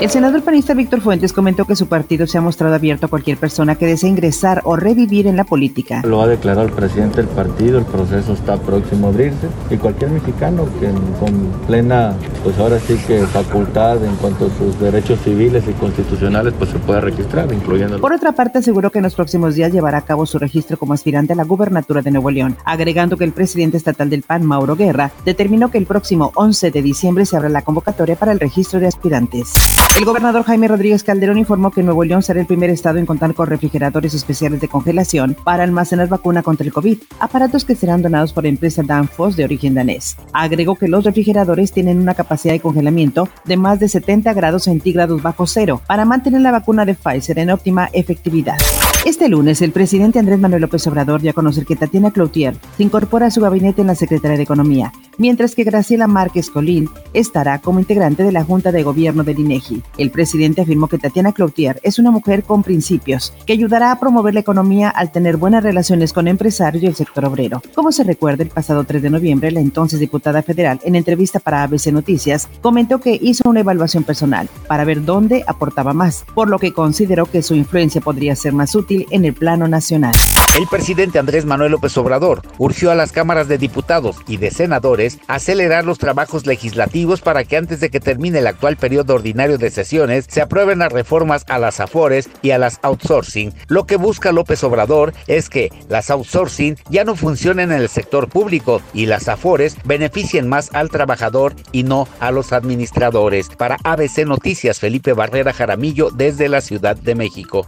El senador panista Víctor Fuentes comentó que su partido se ha mostrado abierto a cualquier persona que desee ingresar o revivir en la política. Lo ha declarado el presidente del partido, el proceso está próximo a abrirse y cualquier mexicano que con plena, pues ahora sí que facultad en cuanto a sus derechos civiles y constitucionales, pues se pueda registrar, incluyendo... Por otra parte, aseguró que en los próximos días llevará a cabo su registro como aspirante a la gubernatura de Nuevo León, agregando que el presidente estatal del PAN, Mauro Guerra, determinó que el próximo 11 de diciembre se abra la convocatoria para el registro de aspirantes. El gobernador Jaime Rodríguez Calderón informó que Nuevo León será el primer estado en contar con refrigeradores especiales de congelación para almacenar vacuna contra el COVID, aparatos que serán donados por la empresa Danfoss de origen danés. Agregó que los refrigeradores tienen una capacidad de congelamiento de más de 70 grados centígrados bajo cero para mantener la vacuna de Pfizer en óptima efectividad. Este lunes, el presidente Andrés Manuel López Obrador dio a conocer que Tatiana Cloutier se incorpora a su gabinete en la Secretaría de Economía, mientras que Graciela Márquez Colín estará como integrante de la Junta de Gobierno del INEGI. El presidente afirmó que Tatiana Cloutier es una mujer con principios, que ayudará a promover la economía al tener buenas relaciones con empresarios y el sector obrero. Como se recuerda, el pasado 3 de noviembre, la entonces diputada federal, en entrevista para ABC Noticias, comentó que hizo una evaluación personal para ver dónde aportaba más, por lo que consideró que su influencia podría ser más útil en el plano nacional. El presidente Andrés Manuel López Obrador urgió a las cámaras de diputados y de senadores acelerar los trabajos legislativos para que antes de que termine el actual periodo ordinario de sesiones se aprueben las reformas a las AFORES y a las outsourcing. Lo que busca López Obrador es que las outsourcing ya no funcionen en el sector público y las AFORES beneficien más al trabajador y no a los administradores. Para ABC Noticias, Felipe Barrera Jaramillo desde la Ciudad de México.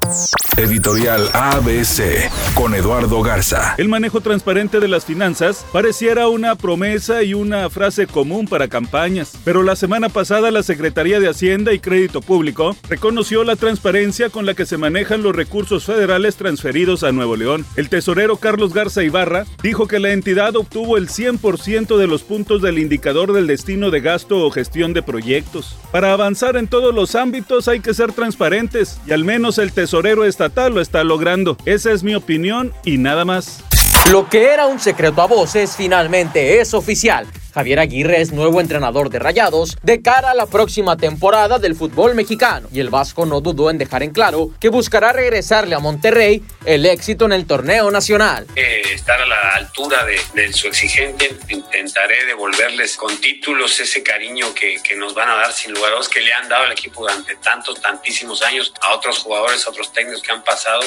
Editorial ABC con Eduardo Garza. El manejo transparente de las finanzas pareciera una promesa y una frase común para campañas, pero la semana pasada la Secretaría de Hacienda y Crédito Público reconoció la transparencia con la que se manejan los recursos federales transferidos a Nuevo León. El tesorero Carlos Garza Ibarra dijo que la entidad obtuvo el 100% de los puntos del indicador del destino de gasto o gestión de proyectos. Para avanzar en todos los ámbitos hay que ser transparentes y al menos el tesorero estatal lo está logrando. Esa es mi opinión y nada más. Lo que era un secreto a voces finalmente es oficial. Javier Aguirre es nuevo entrenador de Rayados de cara a la próxima temporada del fútbol mexicano y el Vasco no dudó en dejar en claro que buscará regresarle a Monterrey el éxito en el torneo nacional. Eh, estar a la altura de, su exigente, intentaré devolverles con títulos ese cariño que, que nos van a dar sin lugar a dudas que le han dado al equipo durante tantos, tantísimos años a otros jugadores, a otros técnicos que han pasado.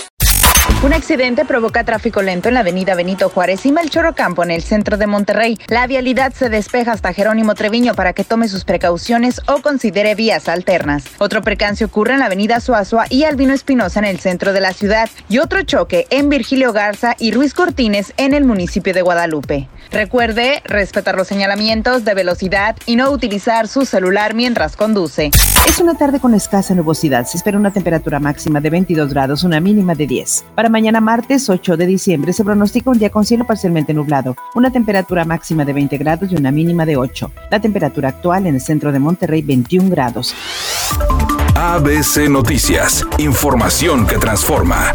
Un accidente provoca tráfico lento en la avenida Benito Juárez y Melchor Ocampo en el centro de Monterrey. La vialidad se despeja hasta Jerónimo Treviño para que tome sus precauciones o considere vías alternas. Otro percance ocurre en la avenida Suazua y Albino Espinosa en el centro de la ciudad y otro choque en Virgilio Garza y Ruiz Cortines en el municipio de Guadalupe. Recuerde respetar los señalamientos de velocidad y no utilizar su celular mientras conduce. Es una tarde con escasa nubosidad. Se espera una temperatura máxima de 22 grados, una mínima de 10. Para mañana martes 8 de diciembre se pronostica un día con cielo parcialmente nublado, una temperatura máxima de 20 grados y una mínima de 8. La temperatura actual en el centro de Monterrey 21 grados. ABC Noticias, información que transforma.